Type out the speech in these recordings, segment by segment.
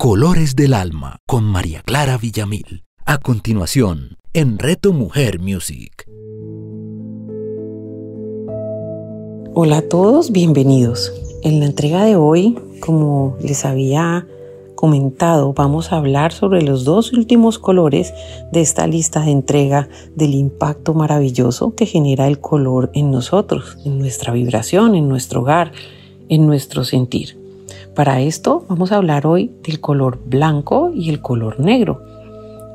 Colores del Alma con María Clara Villamil. A continuación, en Reto Mujer Music. Hola a todos, bienvenidos. En la entrega de hoy, como les había comentado, vamos a hablar sobre los dos últimos colores de esta lista de entrega del impacto maravilloso que genera el color en nosotros, en nuestra vibración, en nuestro hogar, en nuestro sentir. Para esto vamos a hablar hoy del color blanco y el color negro,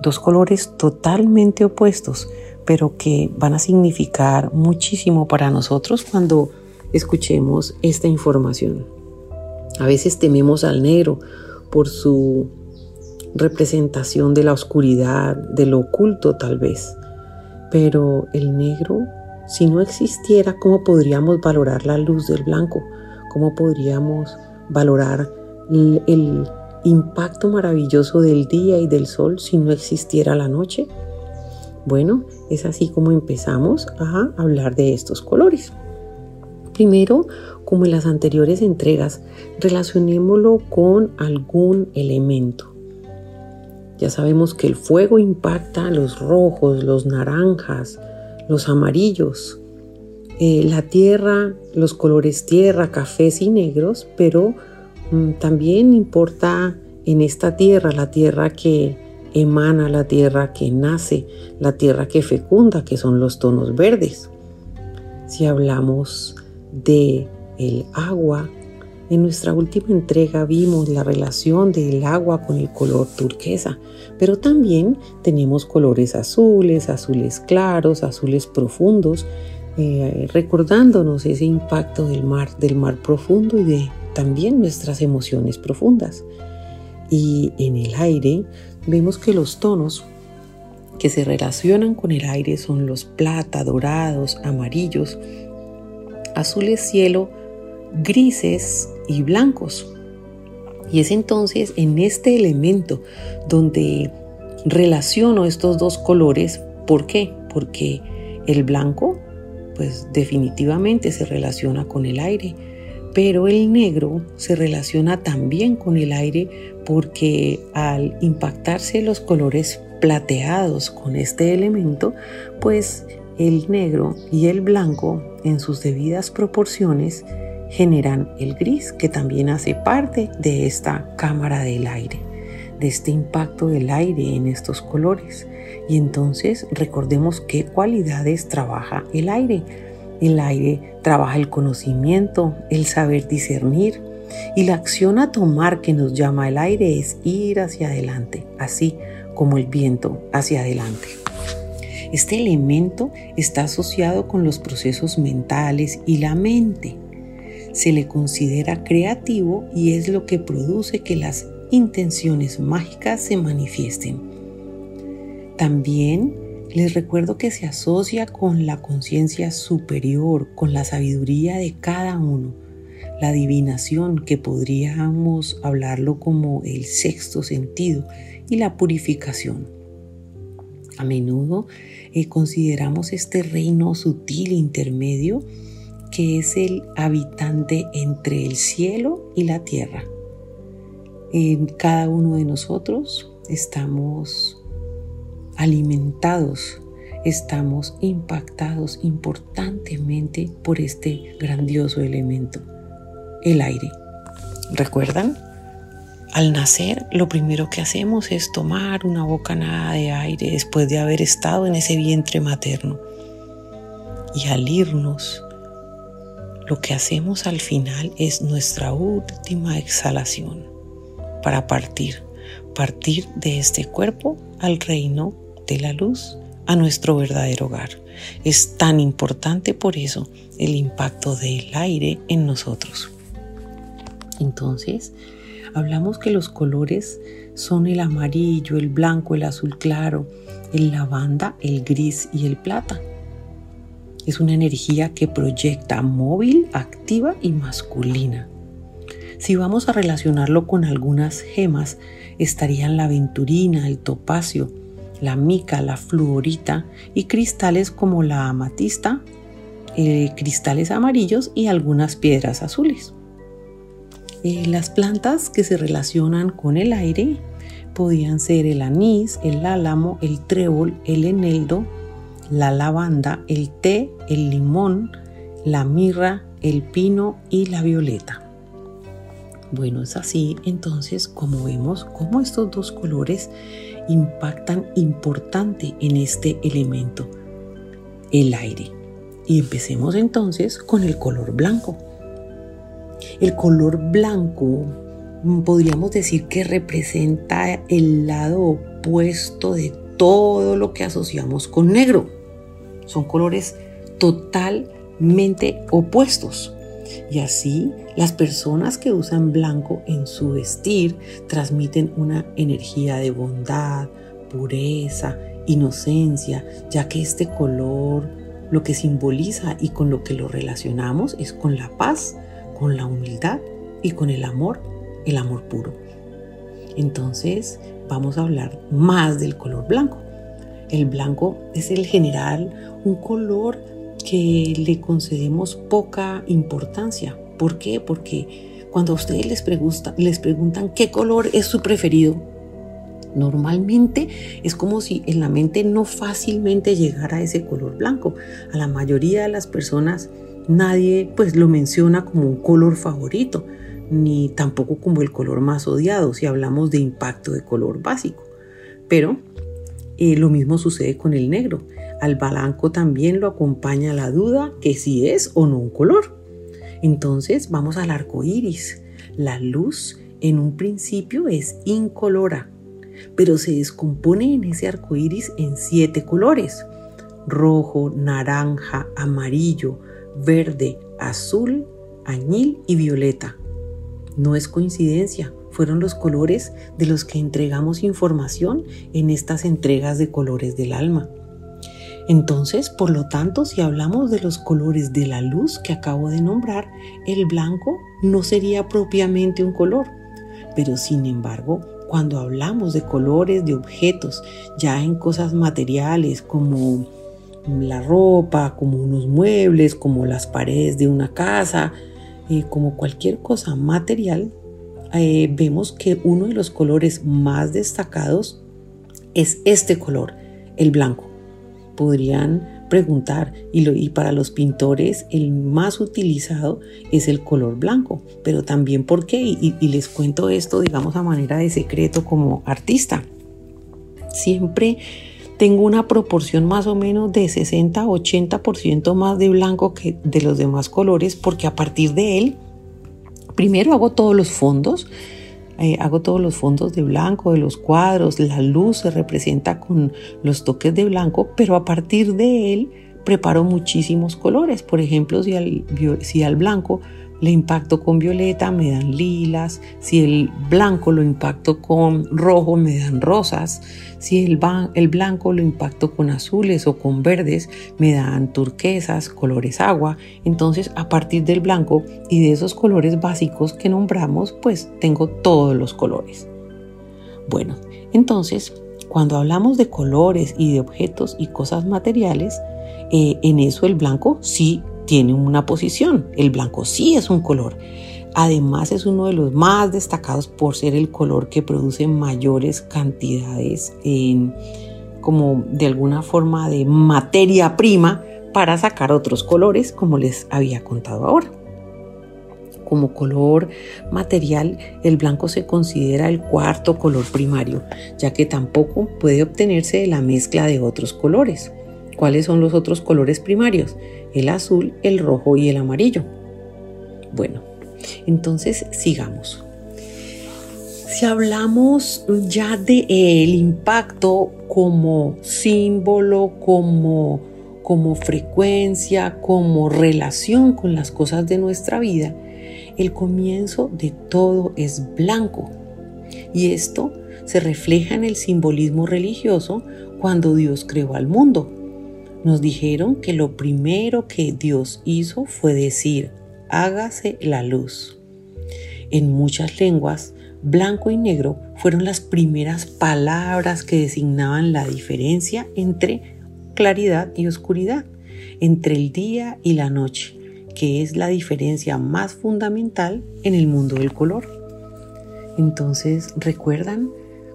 dos colores totalmente opuestos, pero que van a significar muchísimo para nosotros cuando escuchemos esta información. A veces tememos al negro por su representación de la oscuridad, de lo oculto tal vez. Pero el negro, si no existiera, ¿cómo podríamos valorar la luz del blanco? ¿Cómo podríamos valorar el, impacto maravilloso del día y del sol si no existiera la noche? Bueno, es así como empezamos a hablar de estos colores. Primero, como en las anteriores entregas, relacionémoslo con algún elemento. Ya sabemos que el fuego impacta los rojos, los naranjas, los amarillos, eh, la tierra, los colores tierra, cafés y negros, pero mm, también importa en esta tierra, la tierra que emana, la tierra que nace, la tierra que fecunda, que son los tonos verdes. Si hablamos de el agua, en nuestra última entrega vimos la relación del agua con el color turquesa, pero también tenemos colores azules, azules claros, azules profundos, eh, recordándonos ese impacto del mar, del mar profundo y de también nuestras emociones profundas. Y en el aire vemos que los tonos que se relacionan con el aire son los plata, dorados, amarillos, azules cielo, grises y blancos. Y es entonces en este elemento donde relaciono estos dos colores. ¿Por qué? Porque el blanco, pues definitivamente se relaciona con el aire, pero el negro se relaciona también con el aire porque al impactarse los colores plateados con este elemento, pues el negro y el blanco en sus debidas proporciones generan el gris que también hace parte de esta cámara del aire, de este impacto del aire en estos colores. Y entonces recordemos qué cualidades trabaja el aire. El aire trabaja el conocimiento, el saber discernir y la acción a tomar que nos llama el aire es ir hacia adelante, así como el viento hacia adelante. Este elemento está asociado con los procesos mentales y la mente. Se le considera creativo y es lo que produce que las intenciones mágicas se manifiesten. También les recuerdo que se asocia con la conciencia superior, con la sabiduría de cada uno, la adivinación, que podríamos hablarlo como el sexto sentido, y la purificación. A menudo eh, consideramos este reino sutil intermedio que es el habitante entre el cielo y la tierra. En cada uno de nosotros estamos alimentados, estamos impactados importantemente por este grandioso elemento, el aire. ¿Recuerdan? Al nacer, lo primero que hacemos es tomar una bocanada de aire después de haber estado en ese vientre materno. Y al irnos, lo que hacemos al final es nuestra última exhalación para partir, partir de este cuerpo al reino la luz, a nuestro verdadero hogar. Es tan importante por eso el impacto del aire en nosotros. Entonces, hablamos que los colores son el amarillo, el blanco, el azul claro, el lavanda, el gris y el plata. Es una energía que proyecta móvil, activa y masculina. Si vamos a relacionarlo con algunas gemas, estarían la aventurina, el topacio, la mica, la fluorita y cristales como la amatista, eh, cristales amarillos y algunas piedras azules. Eh, las plantas que se relacionan con el aire podían ser el anís, el álamo, el trébol, el eneldo, la lavanda, el té, el limón, la mirra, el pino y la violeta. Bueno, es así entonces como vemos cómo estos dos colores impactan importante en este elemento, el aire. Y empecemos entonces con el color blanco. El color blanco mm, podríamos decir que representa el lado opuesto de todo lo que asociamos con negro. Son colores totalmente opuestos. Y así las personas que usan blanco en su vestir transmiten una energía de bondad, pureza, inocencia, ya que este color lo que simboliza y con lo que lo relacionamos es con la paz, con la humildad y con el amor, el amor puro. Entonces vamos a hablar más del color blanco. El blanco es el general, un color que le concedemos poca importancia. ¿Por qué? Porque cuando a ustedes les, les preguntan qué color es su preferido, normalmente es como si en la mente no fácilmente llegara ese color blanco. A la mayoría de las personas nadie pues lo menciona como un color favorito, ni tampoco como el color más odiado si hablamos de impacto de color básico. Pero eh, lo mismo sucede con el negro. Al blanco también lo acompaña la duda que si es o no un color. Entonces vamos al arco iris. La luz en un principio es incolora, pero se descompone en ese arco iris en siete colores: rojo, naranja, amarillo, verde, azul, añil y violeta. No es coincidencia, fueron los colores de los que entregamos información en estas entregas de colores del alma. Entonces, por lo tanto, si hablamos de los colores de la luz que acabo de nombrar, el blanco no sería propiamente un color, pero sin embargo, cuando hablamos de colores de objetos, ya en cosas materiales como la ropa, como unos muebles, como las paredes de una casa, eh, como cualquier cosa material, eh, vemos que uno de los colores más destacados es este color, el blanco. Podrían preguntar, y, para los pintores el más utilizado es el color blanco, pero también por qué, y, y les cuento esto, digamos, a manera de secreto como artista. Siempre tengo una proporción más o menos de 60-80% más de blanco que de los demás colores porque a partir de él Primero hago todos los fondos, eh, hago todos los fondos de blanco de los cuadros, la luz se representa con los toques de blanco, pero a partir de él preparo muchísimos colores. Por ejemplo, si al, si al blanco le impacto con violeta, me dan lilas. Si el blanco lo impacto con rojo, me dan rosas. Si el, el blanco lo impacto con azules o con verdes, me dan turquesas, colores agua. Entonces, a partir del blanco y de esos colores básicos que nombramos, pues tengo todos los colores. Bueno, entonces, cuando hablamos de colores y de objetos y cosas materiales, eh, en eso el blanco sí tiene una posición. El blanco sí es un color. Además es uno de los más destacados por ser el color que produce mayores cantidades en, como de alguna forma de materia prima para sacar otros colores como les había contado ahora. Como color material, el blanco se considera el cuarto color primario, ya que tampoco puede obtenerse de la mezcla de otros colores. ¿Cuáles son los otros colores primarios? El azul, el rojo y el amarillo. Bueno, entonces sigamos. Si hablamos ya de el impacto como símbolo, como, como frecuencia, como relación con las cosas de nuestra vida, el comienzo de todo es blanco. Y esto se refleja en el simbolismo religioso cuando Dios creó al mundo. Nos dijeron que lo primero que Dios hizo fue decir, hágase la luz. En muchas lenguas, blanco y negro fueron las primeras palabras que designaban la diferencia entre claridad y oscuridad, entre el día y la noche, que es la diferencia más fundamental en el mundo del color. Entonces, ¿recuerdan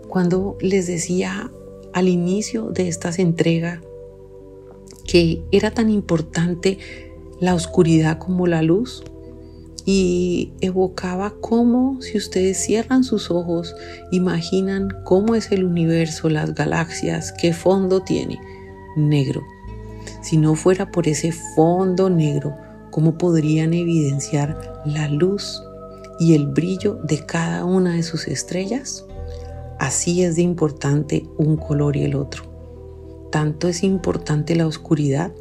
cuando les decía al inicio de estas entregas que era tan importante la oscuridad como la luz? y evocaba cómo si ustedes cierran sus ojos, imaginan cómo es el universo, las galaxias, qué fondo tiene, negro. Si no fuera por ese fondo negro, ¿cómo podrían evidenciar la luz y el brillo de cada una de sus estrellas? Así es de importante un color y el otro. Tanto es importante la oscuridad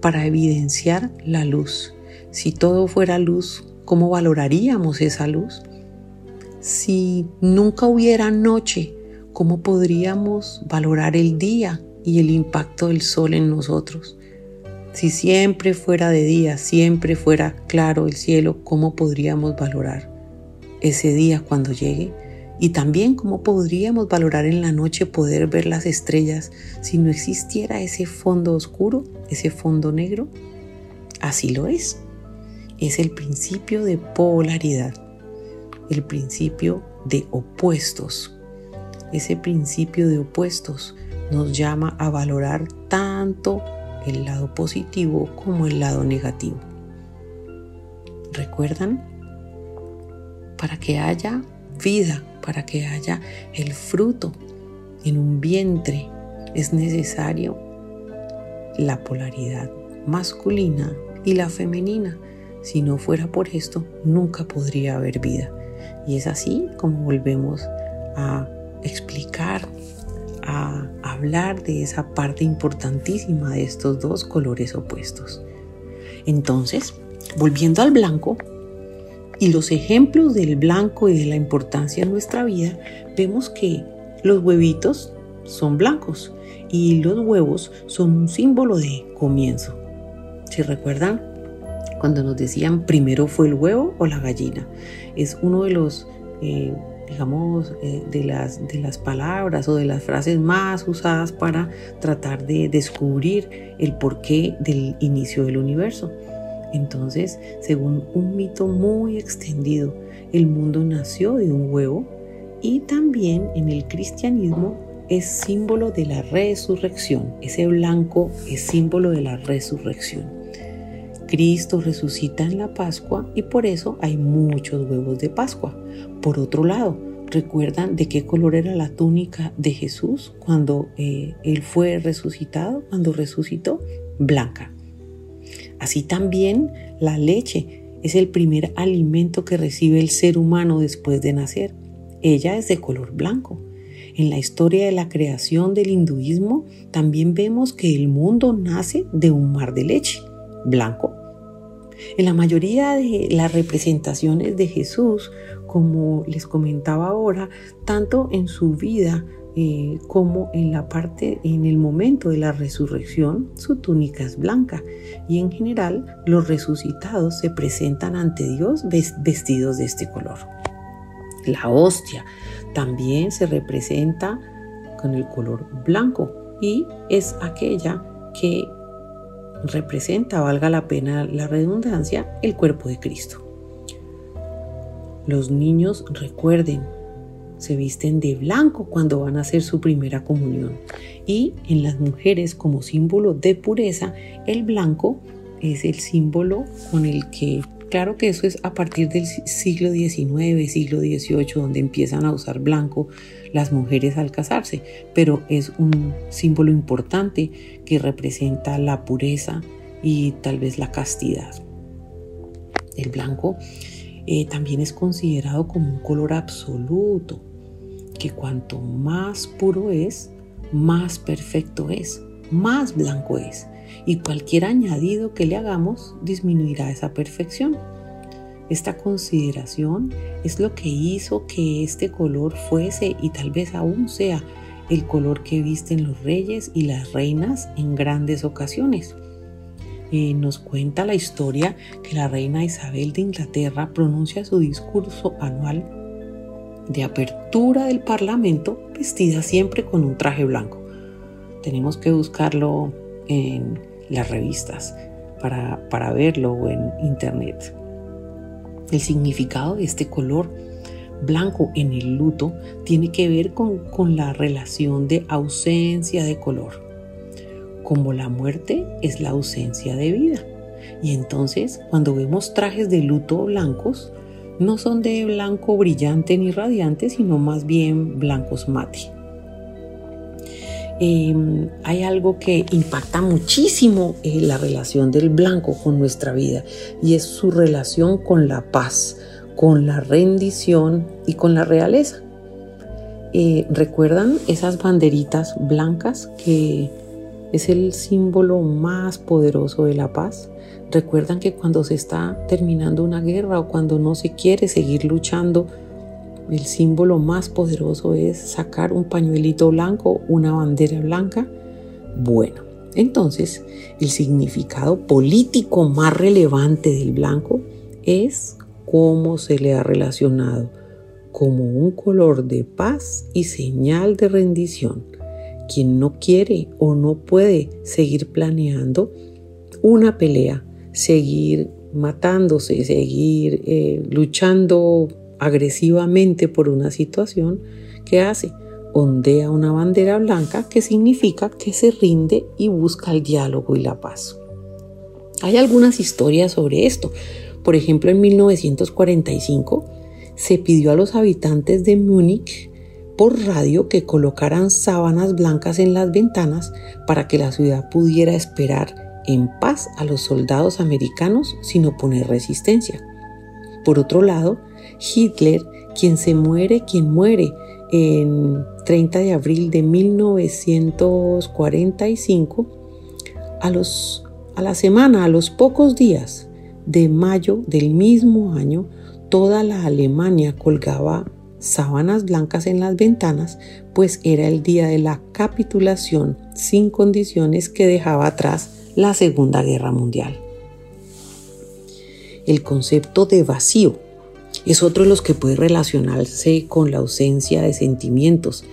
para evidenciar la luz si todo fuera luz, ¿cómo valoraríamos esa luz? Si nunca hubiera noche, ¿cómo podríamos valorar el día y el impacto del sol en nosotros? Si siempre fuera de día, siempre fuera claro el cielo, ¿cómo podríamos valorar ese día cuando llegue? Y también cómo podríamos valorar en la noche poder ver las estrellas si no existiera ese fondo oscuro, ese fondo negro. Así lo es es el principio de polaridad, el principio de opuestos. Ese principio de opuestos nos llama a valorar tanto el lado positivo como el lado negativo. ¿Recuerdan? Para que haya vida, para que haya el fruto en un vientre, es necesario la polaridad masculina y la femenina. Si no fuera por esto, nunca podría haber vida. Y es así como volvemos a explicar, a hablar de esa parte importantísima de estos dos colores opuestos. Entonces, volviendo al blanco, y los ejemplos del blanco y de la importancia en nuestra vida, vemos que los huevitos son blancos y los huevos son un símbolo de comienzo. Si recuerdan, cuando nos decían primero fue el huevo o la gallina. Es uno de los, eh, digamos, eh, de, las, de las palabras o de las frases más usadas para tratar de descubrir el porqué del inicio del universo. Entonces, según un mito muy extendido, el mundo nació de un huevo y también en el cristianismo es símbolo de la resurrección. Ese blanco es símbolo de la resurrección. Cristo resucita en la Pascua y por eso hay muchos huevos de Pascua. Por otro lado, ¿recuerdan de qué color era la túnica de Jesús cuando eh, Él fue resucitado, cuando resucitó? Blanca. Así también la leche es el primer alimento que recibe el ser humano después de nacer. Ella es de color blanco. En la historia de la creación del hinduismo también vemos que el mundo nace de un mar de leche blanco. En la mayoría de las representaciones de Jesús, como les comentaba ahora, tanto en su vida eh, como en la parte, en el momento de la resurrección, su túnica es blanca y en general los resucitados se presentan ante Dios vestidos de este color. La hostia también se representa con el color blanco y es aquella que representa, valga la pena la redundancia, el cuerpo de Cristo. Los niños recuerden, se visten de blanco cuando van a hacer su primera comunión. Y en las mujeres como símbolo de pureza, el blanco es el símbolo con el que Claro que eso es a partir del siglo XIX, siglo XVIII, donde empiezan a usar blanco las mujeres al casarse, pero es un símbolo importante que representa la pureza y tal vez la castidad. El blanco eh, también es considerado como un color absoluto, que cuanto más puro es, más perfecto es, más blanco es y cualquier añadido que le hagamos disminuirá esa perfección. Esta consideración es lo que hizo que este color fuese y tal vez aún sea el color que visten los reyes y las reinas en grandes ocasiones. Eh, nos cuenta la historia que la reina Isabel de Inglaterra pronuncia su discurso anual de apertura del Parlamento vestida siempre con un traje blanco. Tenemos que buscarlo en las revistas. para, para verlo en internet. El significado de este color blanco en el luto tiene que ver con, con la relación de ausencia de color. Como la muerte es la ausencia de vida. Y entonces cuando vemos trajes de luto blancos, no son de blanco brillante ni radiante, sino más bien blancos mate. Em, hay algo que impacta muchísimo eh, la relación del blanco con nuestra vida y es su relación con la paz, con la rendición y con la realeza. Eh, ¿Recuerdan esas banderitas blancas que es el símbolo más poderoso de la paz? ¿Recuerdan que cuando se está terminando una guerra o cuando no se quiere seguir luchando, el símbolo más poderoso es sacar un pañuelito blanco, una bandera blanca. Bueno, entonces el significado político más relevante del blanco es cómo se le ha relacionado como un color de paz y señal de rendición. Quien no quiere o no puede seguir planeando una pelea, seguir matándose, seguir eh, luchando agresivamente por una situación, ¿qué hace? Ondea una bandera blanca que significa que se rinde y busca el diálogo y la paz. Hay algunas historias sobre esto. Por ejemplo, en 1945 se pidió a los habitantes de Múnich por radio que colocaran sábanas blancas en las ventanas para que la ciudad pudiera esperar en paz a los soldados americanos sin oponer resistencia. Por otro lado, Hitler, quien se muere, quien muere en 30 de abril de 1945, a, la semana, a los pocos días de mayo del mismo año, toda la Alemania colgaba sábanas blancas en las ventanas, pues era el día de la capitulación sin condiciones que dejaba atrás la Segunda Guerra Mundial. El concepto de vacío es otro de los que puede relacionarse con la ausencia de sentimientos,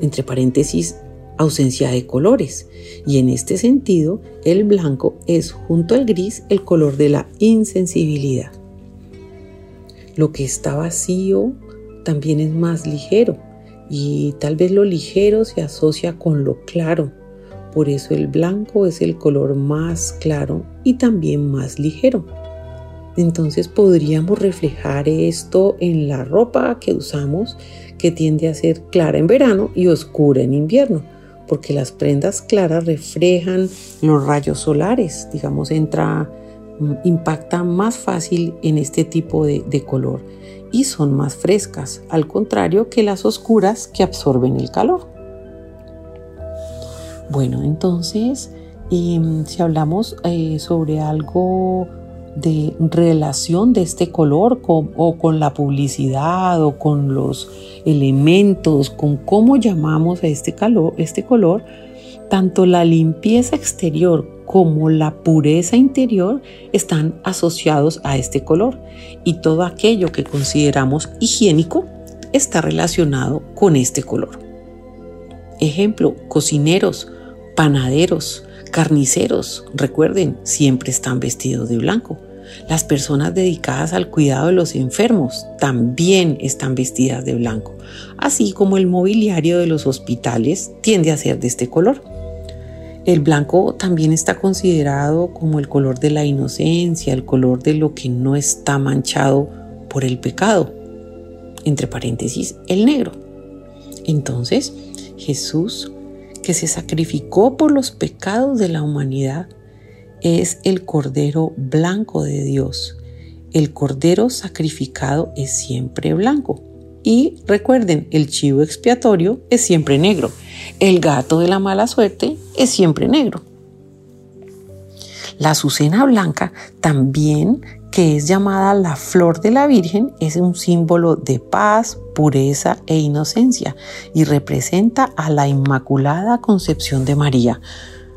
entre paréntesis, ausencia de colores. Y en este sentido, el blanco es junto al gris el color de la insensibilidad. Lo que está vacío también es más ligero y tal vez lo ligero se asocia con lo claro. Por eso el blanco es el color más claro y también más ligero. Entonces podríamos reflejar esto en la ropa que usamos, que tiende a ser clara en verano y oscura en invierno, porque las prendas claras reflejan los rayos solares, digamos, entra, impacta más fácil en este tipo de, color y son más frescas, al contrario que las oscuras que absorben el calor. Bueno, entonces, em, si hablamos eh, sobre algo de relación de este color o con la publicidad o con los elementos, con cómo llamamos a este, calor, este color, tanto la limpieza exterior como la pureza interior están asociados a este color y todo aquello que consideramos higiénico está relacionado con este color. Ejemplo, cocineros, panaderos, carniceros, recuerden, siempre están vestidos de blanco. Las personas dedicadas al cuidado de los enfermos también están vestidas de blanco, así como el mobiliario de los hospitales tiende a ser de este color. El blanco también está considerado como el color de la inocencia, el color de lo que no está manchado por el pecado. Entre paréntesis, el negro. Entonces, Jesús, que se sacrificó por los pecados de la humanidad, es el Cordero blanco de Dios. El Cordero sacrificado es siempre blanco. Y recuerden, el chivo expiatorio es siempre negro. El gato de la mala suerte es siempre negro. La azucena blanca también, que es llamada la flor de la Virgen, es un símbolo de paz, pureza e inocencia y representa a la Inmaculada Concepción de María.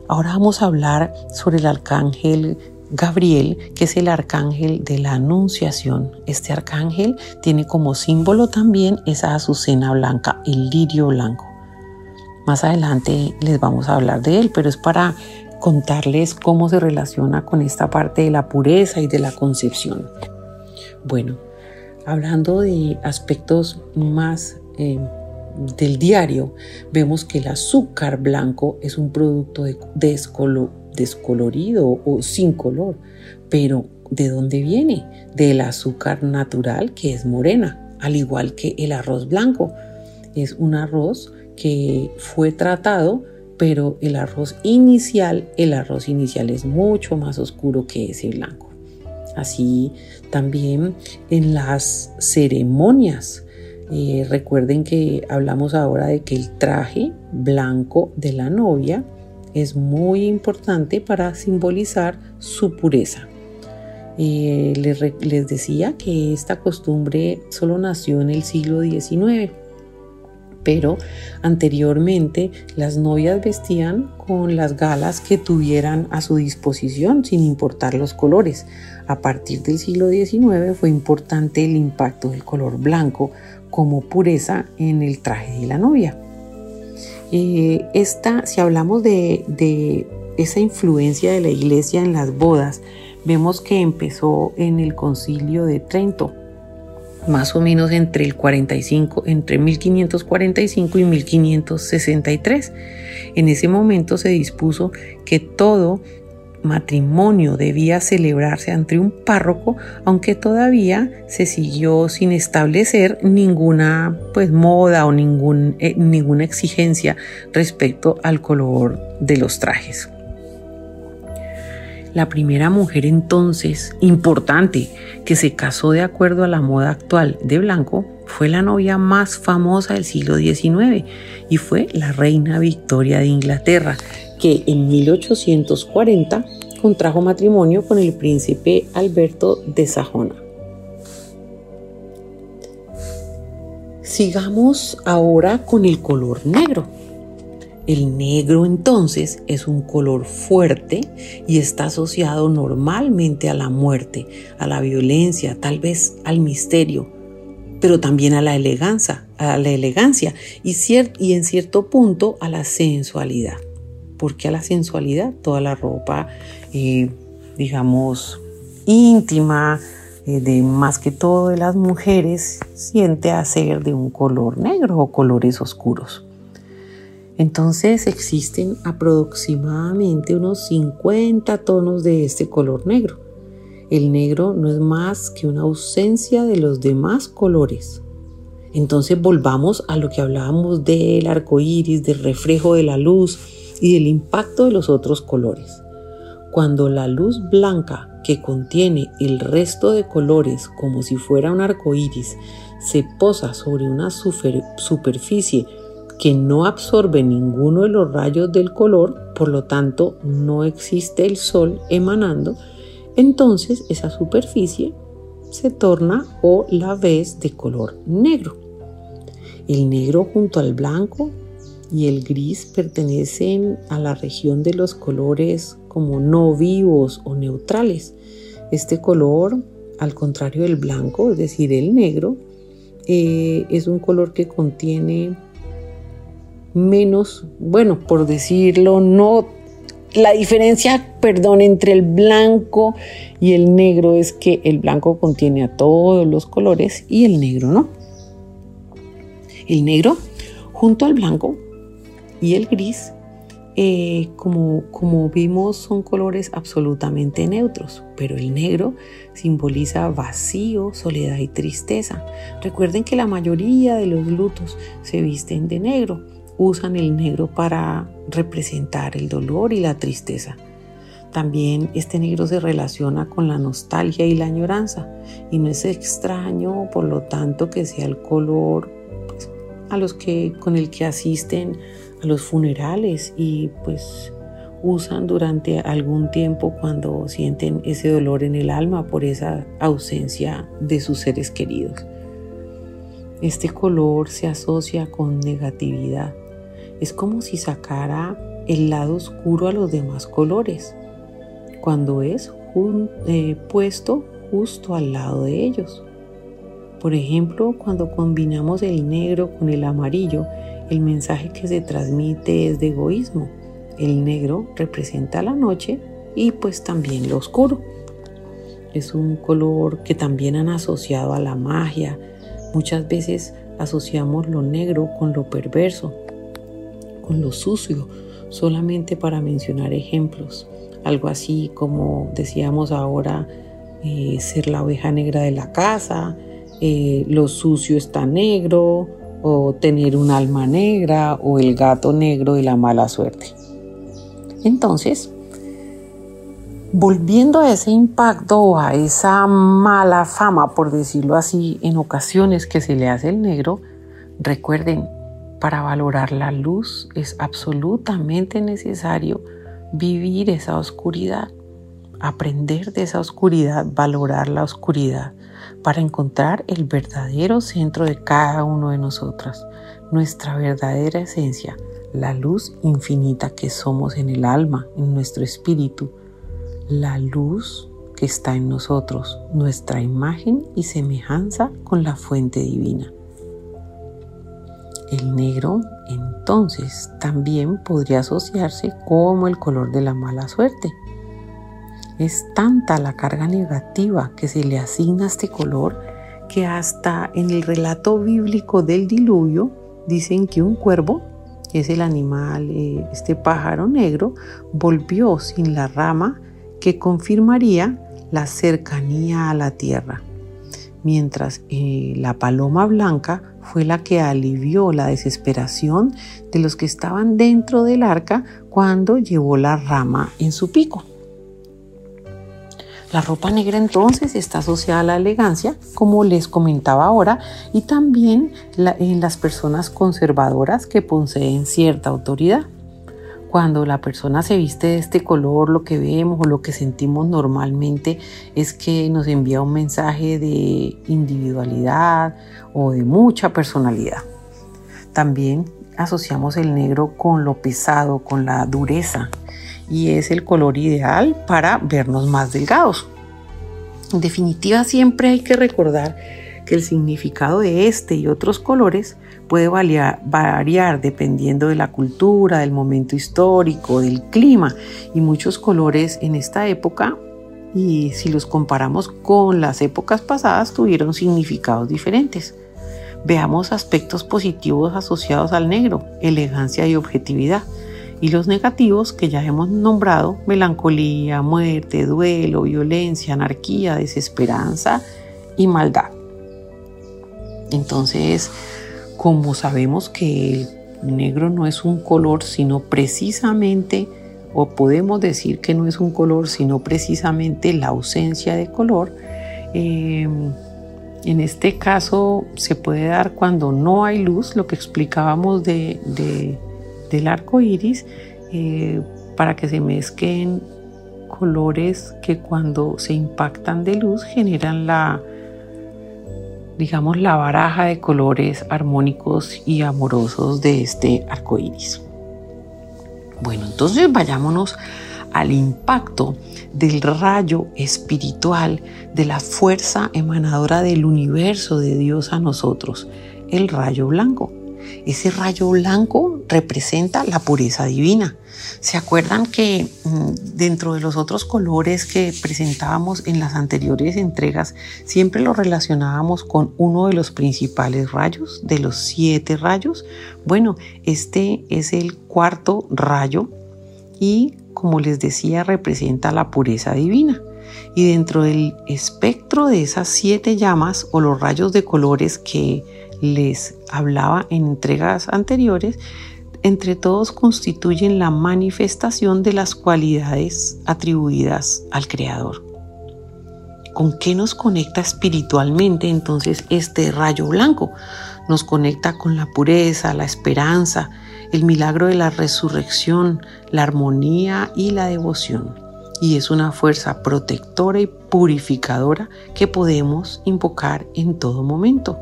Ahora vamos a hablar sobre el arcángel Gabriel, que es el arcángel de la Anunciación. Este arcángel tiene como símbolo también esa azucena blanca, el lirio blanco. Más adelante les vamos a hablar de él, pero es para contarles cómo se relaciona con esta parte de la pureza y de la concepción. Bueno, hablando de aspectos más eh, del diario, vemos que el azúcar blanco es un producto descolorido o sin color, pero ¿de dónde viene? Del azúcar natural que es morena, al igual que el arroz blanco. Es un arroz que fue tratado, pero el arroz inicial, el arroz inicial es mucho más oscuro que ese blanco. Así también en las ceremonias. Eh, recuerden que hablamos ahora de que el traje blanco de la novia es muy importante para simbolizar su pureza. Eh, les, les decía que esta costumbre solo nació en el siglo XIX pero anteriormente las novias vestían con las galas que tuvieran a su disposición sin importar los colores. A partir del siglo XIX fue importante el impacto del color blanco como pureza en el traje de la novia. Eh, esta, si hablamos de, de esa influencia de la iglesia en las bodas, vemos que empezó en el concilio de Trento más o menos entre el 45, entre 1545 y 1563. En ese momento se dispuso que todo matrimonio debía celebrarse ante un párroco, aunque todavía se siguió sin establecer ninguna pues moda o ningún, eh, ninguna exigencia respecto al color de los trajes. La primera mujer entonces importante que se casó de acuerdo a la moda actual de blanco fue la novia más famosa del siglo XIX y fue la reina Victoria de Inglaterra, que en 1840 contrajo matrimonio con el príncipe Alberto de Sajona. Sigamos ahora con el color negro. El negro entonces es un color fuerte y está asociado normalmente a la muerte, a la violencia, tal vez al misterio, pero también a la elegancia, a la elegancia y, en cierto punto a la sensualidad. Porque a la sensualidad toda la ropa, eh, digamos, íntima, eh, de más que todo de las mujeres, siente a ser de un color negro o colores oscuros. Entonces existen aproximadamente unos 50 tonos de este color negro. El negro no es más que una ausencia de los demás colores. Entonces volvamos a lo que hablábamos del arco iris, del reflejo de la luz y del impacto de los otros colores. Cuando la luz blanca que contiene el resto de colores como si fuera un arco iris se posa sobre una superficie que no absorbe ninguno de los rayos del color, por lo tanto no existe el sol emanando, entonces esa superficie se torna o la ves de color negro. El negro junto al blanco y el gris pertenecen a la región de los colores como no vivos o neutrales. Este color, al contrario del blanco, es decir, el negro, eh, es un color que contiene menos, bueno, por decirlo, no la diferencia, perdón, entre el blanco y el negro es que el blanco contiene a todos los colores y el negro no. El negro junto al blanco y el gris, eh, como, como vimos, son colores absolutamente neutros, pero el negro simboliza vacío, soledad y tristeza. Recuerden que la mayoría de los lutos se visten de negro usan el negro para representar el dolor y la tristeza. También este negro se relaciona con la nostalgia y la añoranza y no es extraño, por lo tanto, que sea el color pues, a los que con el que asisten a los funerales y pues usan durante algún tiempo cuando sienten ese dolor en el alma por esa ausencia de sus seres queridos. Este color se asocia con negatividad, es como si sacara el lado oscuro a los demás colores, cuando es eh, puesto justo al lado de ellos. Por ejemplo, cuando combinamos el negro con el amarillo, el mensaje que se transmite es de egoísmo. El negro representa la noche y pues también lo oscuro. Es un color que también han asociado a la magia. Muchas veces asociamos lo negro con lo perverso, con lo sucio, solamente para mencionar ejemplos. Algo así como decíamos ahora, eh, ser la oveja negra de la casa, eh, lo sucio está negro, o tener un alma negra, o el gato negro de la mala suerte. Entonces, volviendo a ese impacto o a esa mala fama, por decirlo así, en ocasiones que se le hace el negro, recuerden, para valorar la luz es absolutamente necesario vivir esa oscuridad, aprender de esa oscuridad, valorar la oscuridad, para encontrar el verdadero centro de cada uno de nosotros, nuestra verdadera esencia, la luz infinita que somos en el alma, en nuestro espíritu, la luz que está en nosotros, nuestra imagen y semejanza con la fuente divina. El negro entonces también podría asociarse como el color de la mala suerte. Es tanta la carga negativa que se le asigna a este color que hasta en el relato bíblico del diluvio dicen que un cuervo, es el animal, eh, este pájaro negro, volvió sin la rama que confirmaría la cercanía a la tierra mientras eh, la paloma blanca fue la que alivió la desesperación de los que estaban dentro del arca cuando llevó la rama en su pico. La ropa negra entonces está asociada a la elegancia, como les comentaba ahora, y también en las personas conservadoras que poseen cierta autoridad. Cuando la persona se viste de este color, lo que vemos o lo que sentimos normalmente es que nos envía un mensaje de individualidad o de mucha personalidad. También asociamos el negro con lo pesado, con la dureza, y es el color ideal para vernos más delgados. En definitiva, siempre hay que recordar que el significado de este y otros colores puede variar, dependiendo de la cultura, del momento histórico, del clima y muchos colores en esta época y si los comparamos con las épocas pasadas tuvieron significados diferentes. Veamos aspectos positivos asociados al negro, elegancia y objetividad, y los negativos que ya hemos nombrado, melancolía, muerte, duelo, violencia, anarquía, desesperanza y maldad. Entonces, como sabemos que el negro no es un color, sino precisamente, o podemos decir que no es un color, sino precisamente la ausencia de color, em, en este caso se puede dar cuando no hay luz, lo que explicábamos de, del arco iris, eh, para que se mezquen colores que cuando se impactan de luz generan la, digamos, la baraja de colores armónicos y amorosos de este arco iris. Bueno, entonces vayámonos al impacto del rayo espiritual, de la fuerza emanadora del universo de Dios a nosotros, el rayo blanco. Ese rayo blanco representa la pureza divina. ¿Se acuerdan que mm, dentro de los otros colores que presentábamos en las anteriores entregas, siempre lo relacionábamos con uno de los principales rayos, de los siete rayos? Bueno, este es el cuarto rayo y, como les decía, representa la pureza divina. Y dentro del espectro de esas siete llamas o los rayos de colores que les hablaba en entregas anteriores, entre todos constituyen la manifestación de las cualidades atribuidas al Creador. ¿Con qué nos conecta espiritualmente entonces este rayo blanco? Nos conecta con la pureza, la esperanza, el milagro de la resurrección, la armonía y la devoción. Y es una fuerza protectora y purificadora que podemos invocar en todo momento.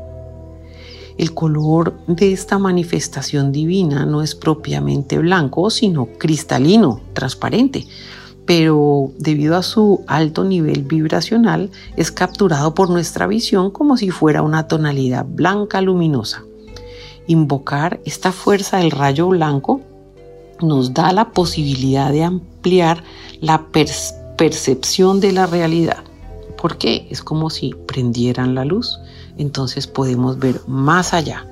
El color de esta manifestación divina no es propiamente blanco, sino cristalino, transparente, pero debido a su alto nivel vibracional es capturado por nuestra visión como si fuera una tonalidad blanca luminosa. Invocar esta fuerza del rayo blanco nos da la posibilidad de ampliar la percepción de la realidad. porque Es como si prendieran la luz, entonces podemos ver más allá.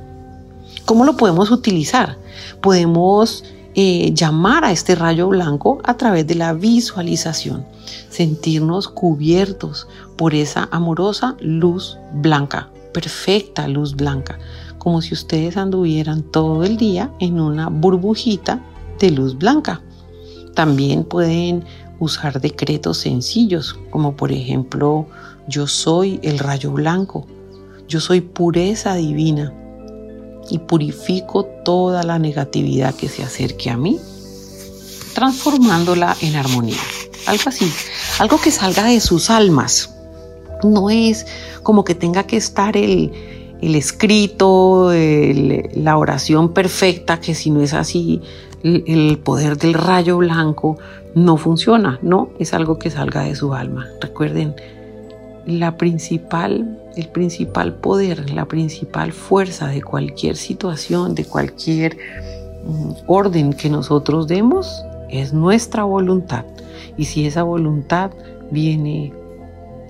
¿Cómo lo podemos utilizar? Podemos eh, llamar a este rayo blanco a través de la visualización, sentirnos cubiertos por esa amorosa luz blanca, perfecta luz blanca, como si ustedes anduvieran todo el día en una burbujita de luz blanca. También pueden usar decretos sencillos, como por ejemplo, yo soy el rayo blanco, yo soy pureza divina y purifico toda la negatividad que se acerque a mí, transformándola en armonía. Algo así, algo que salga de sus almas. No es como que tenga que estar el, escrito, la oración perfecta, que si no es así, el, poder del rayo blanco no funciona, no, es algo que salga de su alma. Recuerden, la principal, el principal poder, la principal fuerza de cualquier situación, de cualquier mm, orden que nosotros demos, es nuestra voluntad. Y si esa voluntad viene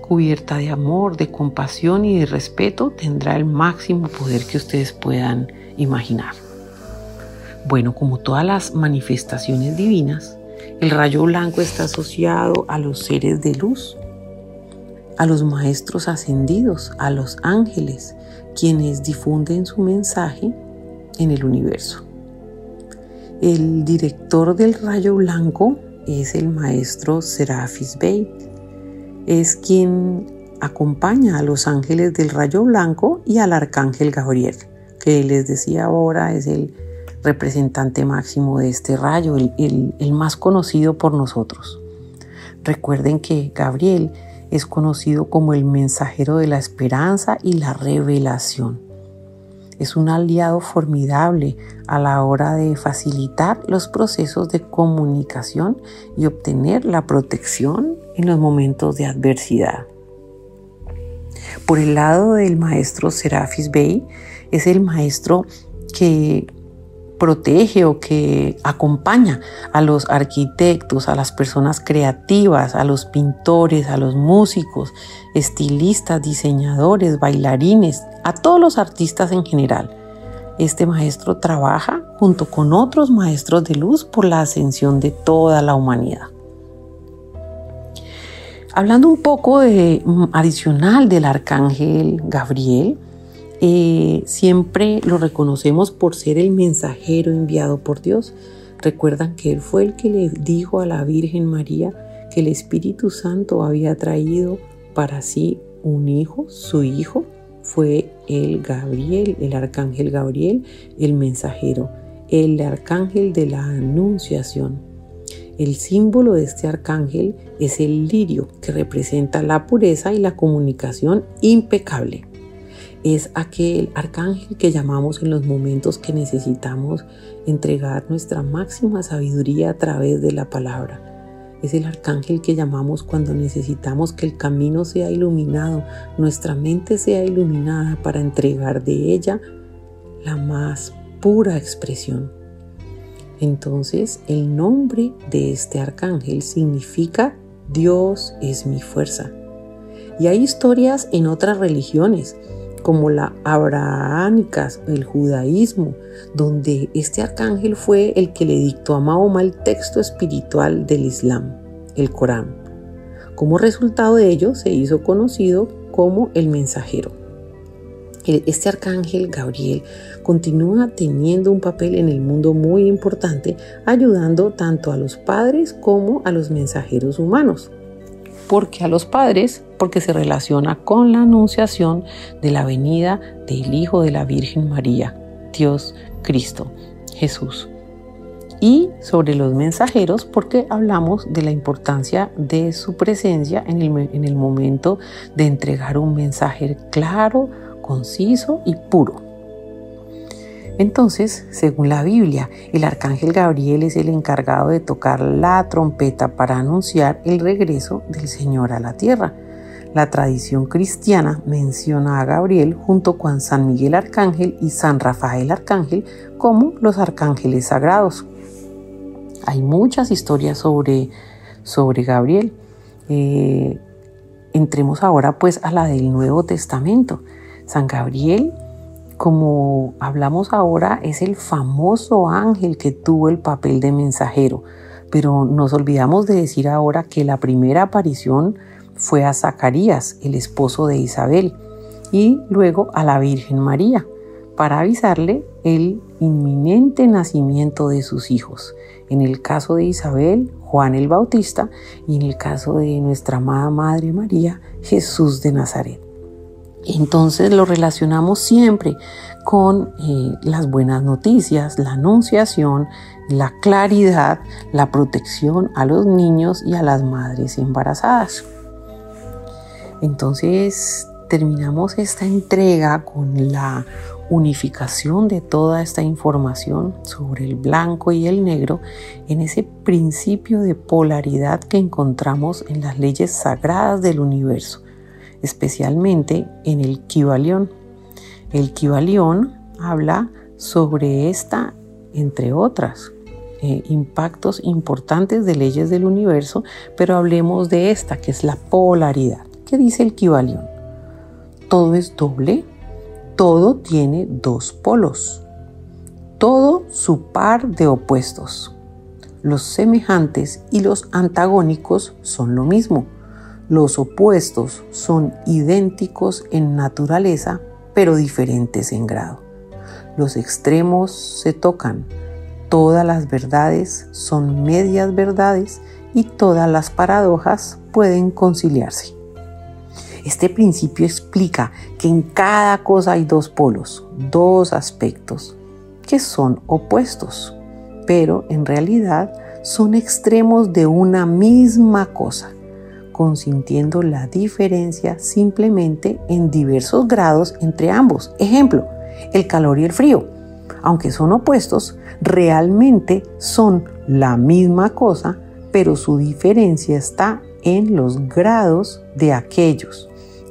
cubierta de amor, de compasión y de respeto, tendrá el máximo poder que ustedes puedan imaginar. Bueno, como todas las manifestaciones divinas, el rayo blanco está asociado a los seres de luz, a los maestros ascendidos, a los ángeles, quienes difunden su mensaje en el universo. El director del rayo blanco es el maestro Serafis Bey, es quien acompaña a los ángeles del rayo blanco y al arcángel Gabriel, que les decía ahora es el representante máximo de este rayo, el, el más conocido por nosotros. Recuerden que Gabriel es conocido como el mensajero de la esperanza y la revelación. Es un aliado formidable a la hora de facilitar los procesos de comunicación y obtener la protección en los momentos de adversidad. Por el lado del maestro Serafis Bey, es el maestro que protege o que acompaña a los arquitectos, a las personas creativas, a los pintores, a los músicos, estilistas, diseñadores, bailarines, a todos los artistas en general. Este maestro trabaja junto con otros maestros de luz por la ascensión de toda la humanidad. Hablando un poco de, mm, adicional del arcángel Gabriel, eh, siempre lo reconocemos por ser el mensajero enviado por Dios. Recuerdan que Él fue el que le dijo a la Virgen María que el Espíritu Santo había traído para sí un hijo, su hijo fue el Gabriel, el arcángel Gabriel, el mensajero, el arcángel de la anunciación. El símbolo de este arcángel es el lirio, que representa la pureza y la comunicación impecable. Es aquel arcángel que llamamos en los momentos que necesitamos entregar nuestra máxima sabiduría a través de la palabra. Es el arcángel que llamamos cuando necesitamos que el camino sea iluminado, nuestra mente sea iluminada para entregar de ella la más pura expresión. Entonces el nombre de este arcángel significa Dios es mi fuerza. Y hay historias en otras religiones, como la abrahámica, el judaísmo, donde este arcángel fue el que le dictó a Mahoma el texto espiritual del Islam, el Corán. Como resultado de ello se hizo conocido como el mensajero este arcángel Gabriel continúa teniendo un papel en el mundo muy importante, ayudando tanto a los padres como a los mensajeros humanos. ¿Por qué a los padres? Porque se relaciona con la anunciación de la venida del Hijo de la Virgen María, Dios Cristo, Jesús. Y sobre los mensajeros, porque hablamos de la importancia de su presencia en el, en el momento de entregar un mensaje claro, conciso y puro. Entonces, según la Biblia, el arcángel Gabriel es el encargado de tocar la trompeta para anunciar el regreso del Señor a la tierra. La tradición cristiana menciona a Gabriel junto con San Miguel Arcángel y San Rafael Arcángel como los arcángeles sagrados. Hay muchas historias sobre, sobre Gabriel. Eh, entremos ahora pues a la del Nuevo Testamento. San Gabriel, como hablamos ahora, es el famoso ángel que tuvo el papel de mensajero, pero nos olvidamos de decir ahora que la primera aparición fue a Zacarías, el esposo de Isabel, y luego a la Virgen María, para avisarle el inminente nacimiento de sus hijos. En el caso de Isabel, Juan el Bautista, y en el caso de nuestra amada Madre María, Jesús de Nazaret. Entonces lo relacionamos siempre con eh, las buenas noticias, la anunciación, la claridad, la protección a los niños y a las madres embarazadas. Entonces terminamos esta entrega con la unificación de toda esta información sobre el blanco y el negro en ese principio de polaridad que encontramos en las leyes sagradas del universo, especialmente en el Kibalión. El Kibalión habla sobre esta, entre otras, eh, impactos importantes de leyes del universo, pero hablemos de esta, que es la polaridad. ¿Qué dice el Kibalión? Todo es doble todo tiene dos polos, todo su par de opuestos. Los semejantes y los antagónicos son lo mismo. Los opuestos son idénticos en naturaleza, pero diferentes en grado. Los extremos se tocan. Todas las verdades son medias verdades y todas las paradojas pueden conciliarse. Este principio explica que en cada cosa hay dos polos, dos aspectos, que son opuestos, pero en realidad son extremos de una misma cosa, consintiendo la diferencia simplemente en diversos grados entre ambos. Ejemplo, el calor y el frío. Aunque son opuestos, realmente son la misma cosa, pero su diferencia está en los grados de aquellos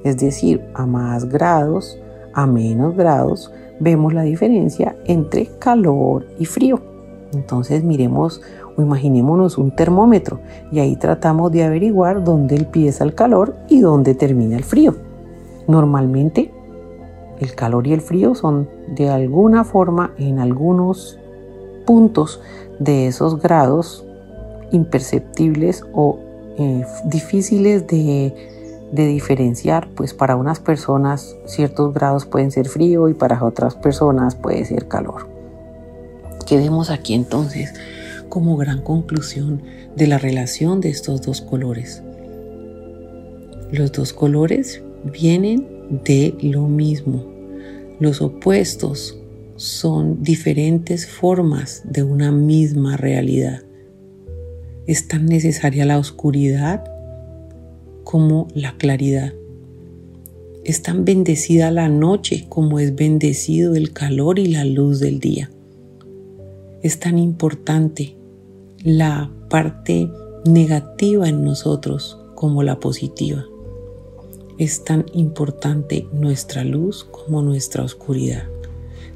es decir, a más grados, a menos grados, vemos la diferencia entre calor y frío. Entonces miremos o imaginémonos un termómetro y ahí tratamos de averiguar dónde empieza el calor y dónde termina el frío. Normalmente el calor y el frío son de alguna forma en algunos puntos de esos grados imperceptibles o eh, difíciles de de diferenciar, pues para unas personas ciertos grados pueden ser frío y para otras personas puede ser calor. Quedemos aquí entonces como gran conclusión de la relación de estos dos colores. Los dos colores vienen de lo mismo. Los opuestos son diferentes formas de una misma realidad. Es tan necesaria la oscuridad como la claridad. Es tan bendecida la noche como es bendecido el calor y la luz del día. Es tan importante la parte negativa en nosotros como la positiva. Es tan importante nuestra luz como nuestra oscuridad.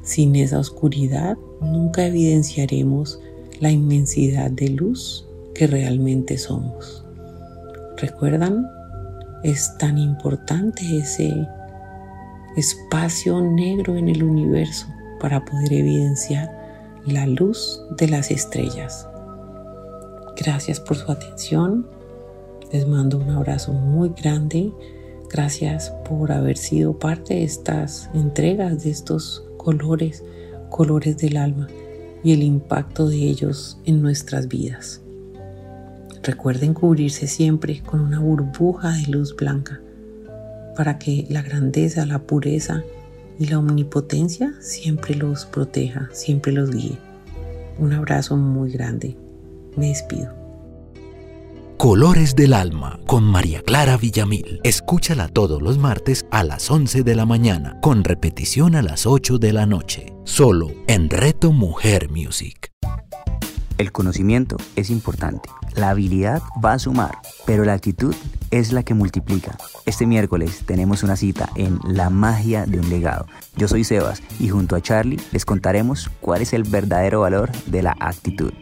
Sin esa oscuridad nunca evidenciaremos la inmensidad de luz que realmente somos. ¿Recuerdan es tan importante ese espacio negro en el universo para poder evidenciar la luz de las estrellas. Gracias por su atención. Les mando un abrazo muy grande. Gracias por haber sido parte de estas entregas de estos colores, colores del alma y el impacto de ellos en nuestras vidas. Recuerden cubrirse siempre con una burbuja de luz blanca para que la grandeza, la pureza y la omnipotencia siempre los proteja, siempre los guíe. Un abrazo muy grande. Me despido. Colores del Alma con María Clara Villamil. Escúchala todos los martes a las 11 de la mañana, con repetición a las 8 de la noche, solo en Reto Mujer Music. El conocimiento es importante, la habilidad va a sumar, pero la actitud es la que multiplica. Este miércoles tenemos una cita en La magia de un legado. Yo soy Sebas y junto a Charlie les contaremos cuál es el verdadero valor de la actitud.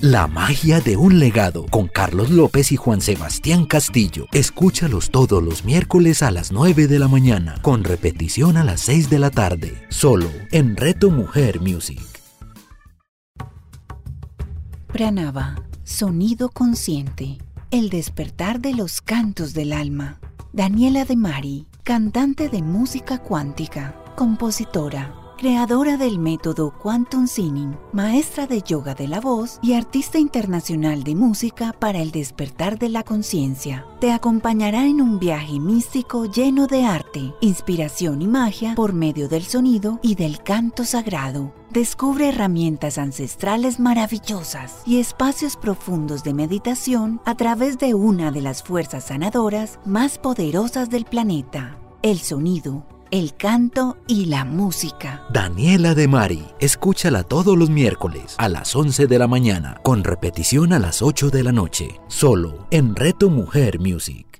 La magia de un legado con Carlos López y Juan Sebastián Castillo. Escúchalos todos los miércoles a las 9 de la mañana, con repetición a las 6 de la tarde, solo en Reto Mujer Music. Pranava, sonido consciente, el despertar de los cantos del alma. Daniela De Mari, cantante de música cuántica, compositora creadora del método Quantum Singing, maestra de yoga de la voz y artista internacional de música para el despertar de la conciencia. Te acompañará en un viaje místico lleno de arte, inspiración y magia por medio del sonido y del canto sagrado. Descubre herramientas ancestrales maravillosas y espacios profundos de meditación a través de una de las fuerzas sanadoras más poderosas del planeta, el sonido el canto y la música. Daniela de Mari, escúchala todos los miércoles a las 11 de la mañana, con repetición a las 8 de la noche, solo en Reto Mujer Music.